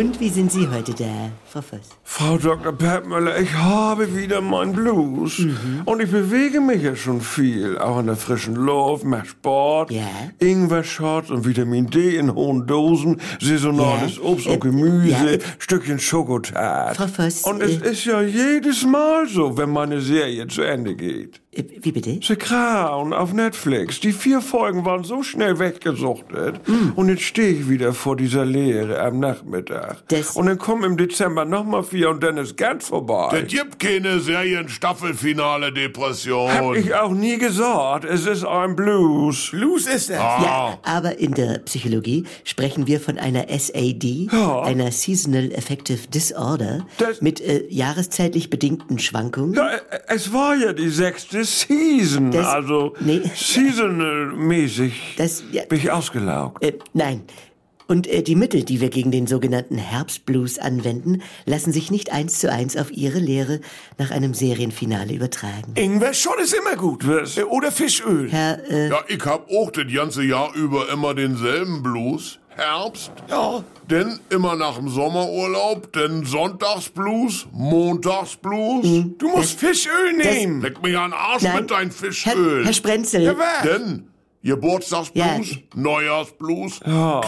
Und wie sind Sie heute da, Frau Voss? Frau Dr. Peppmüller, ich habe wieder meinen Blues. Und ich bewege mich ja schon viel. Auch in der frischen Luft, mehr Sport. Ja. Ingwer-Shots und Vitamin D in hohen Dosen. Saisonales Ja. Obst Äh, und Gemüse. ja, äh, Stückchen Schokotat. Frau Voss, Und es äh, ist ja jedes Mal so, wenn meine Serie zu Ende geht. Wie bitte? The Crown auf Netflix. Die vier Folgen waren so schnell weggesuchtet. Mm. Und jetzt stehe ich wieder vor dieser Leere am Nachmittag. Das- und dann kommen im Dezember nochmal vier und dann ist ganz vorbei. Es gibt keine Serien-Staffelfinale-Depression. Hab ich auch nie gesagt. Es ist ein Blues. Blues ist es. Ja, aber in der Psychologie sprechen wir von einer SAD, Ja. einer Seasonal Affective Disorder, Das- mit äh, jahreszeitlich bedingten Schwankungen. Ja, es war ja die sechste Season. Das- also nee. seasonal-mäßig Das- ja. bin ich ausgelaugt. Äh, nein. Und äh, die Mittel, die wir gegen den sogenannten Herbstblues anwenden, lassen sich nicht eins zu eins auf Ihre Lehre nach einem Serienfinale übertragen. Ingwer-Shot ist immer gut. Was? Äh, Oder Fischöl. Herr, äh, Ja, ich hab auch das ganze Jahr über immer denselben Blues. Herbst, Ja. denn immer nach dem Sommerurlaub, denn Sonntagsblues, Montagsblues. Du musst Fischöl nehmen. Leck mich an den Arsch nein. mit deinem Herr, Fischöl. Herr Sprenzel, Ja, was? denn Geburtstagsblues, Ja. Neujahrsblues,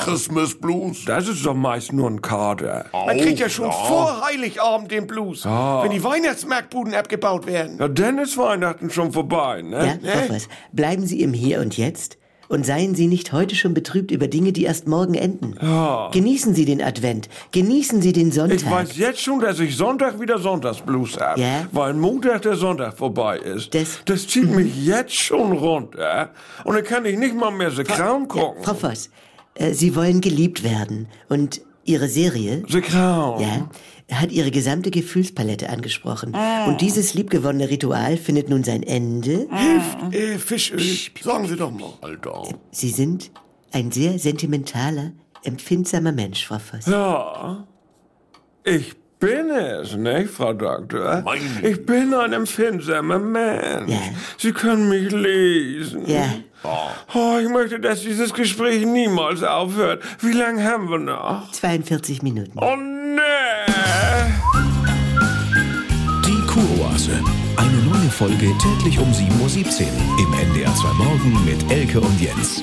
Christmasblues. Das ist doch meist nur ein Kader. Man kriegt ja schon ja. vor Heiligabend den Blues, wenn die Weihnachtsmarktbuden abgebaut werden. Ja, dann ist Weihnachten schon vorbei, ne? ja, Frau Voss, bleiben Sie im Hier und Jetzt und seien Sie nicht heute schon betrübt über Dinge, die erst morgen enden. Genießen Sie den Advent, genießen Sie den Sonntag. Ich weiß jetzt schon, dass ich Sonntag wieder Sonntagsblues habe, Ja? weil Montag der Sonntag vorbei ist. Das- zieht mich jetzt schon runter und dann kann ich nicht mal mehr Crown Ja, gucken. Frau Voss, äh, Sie wollen geliebt werden und Ihre Serie, The Crown. ja, hat Ihre gesamte Gefühlspalette angesprochen. Und dieses liebgewonnene Ritual findet nun sein Ende. Hilft äh, Fischöl. Sagen Sie doch mal. Alter. Sie sind ein sehr sentimentaler, empfindsamer Mensch, Frau Voss. Ja, ich bin es, nicht, Frau Doktor? Mein- Ich bin ein empfindsamer Mensch. Ja. Sie können mich lesen. Ja, Oh, ich möchte, dass dieses Gespräch niemals aufhört. Wie lange haben wir noch? 42 Minuten. Oh, nee. Die Kuroase. Eine neue Folge täglich um 7.17 Uhr im NDR 2 Morgen mit Elke und Jens.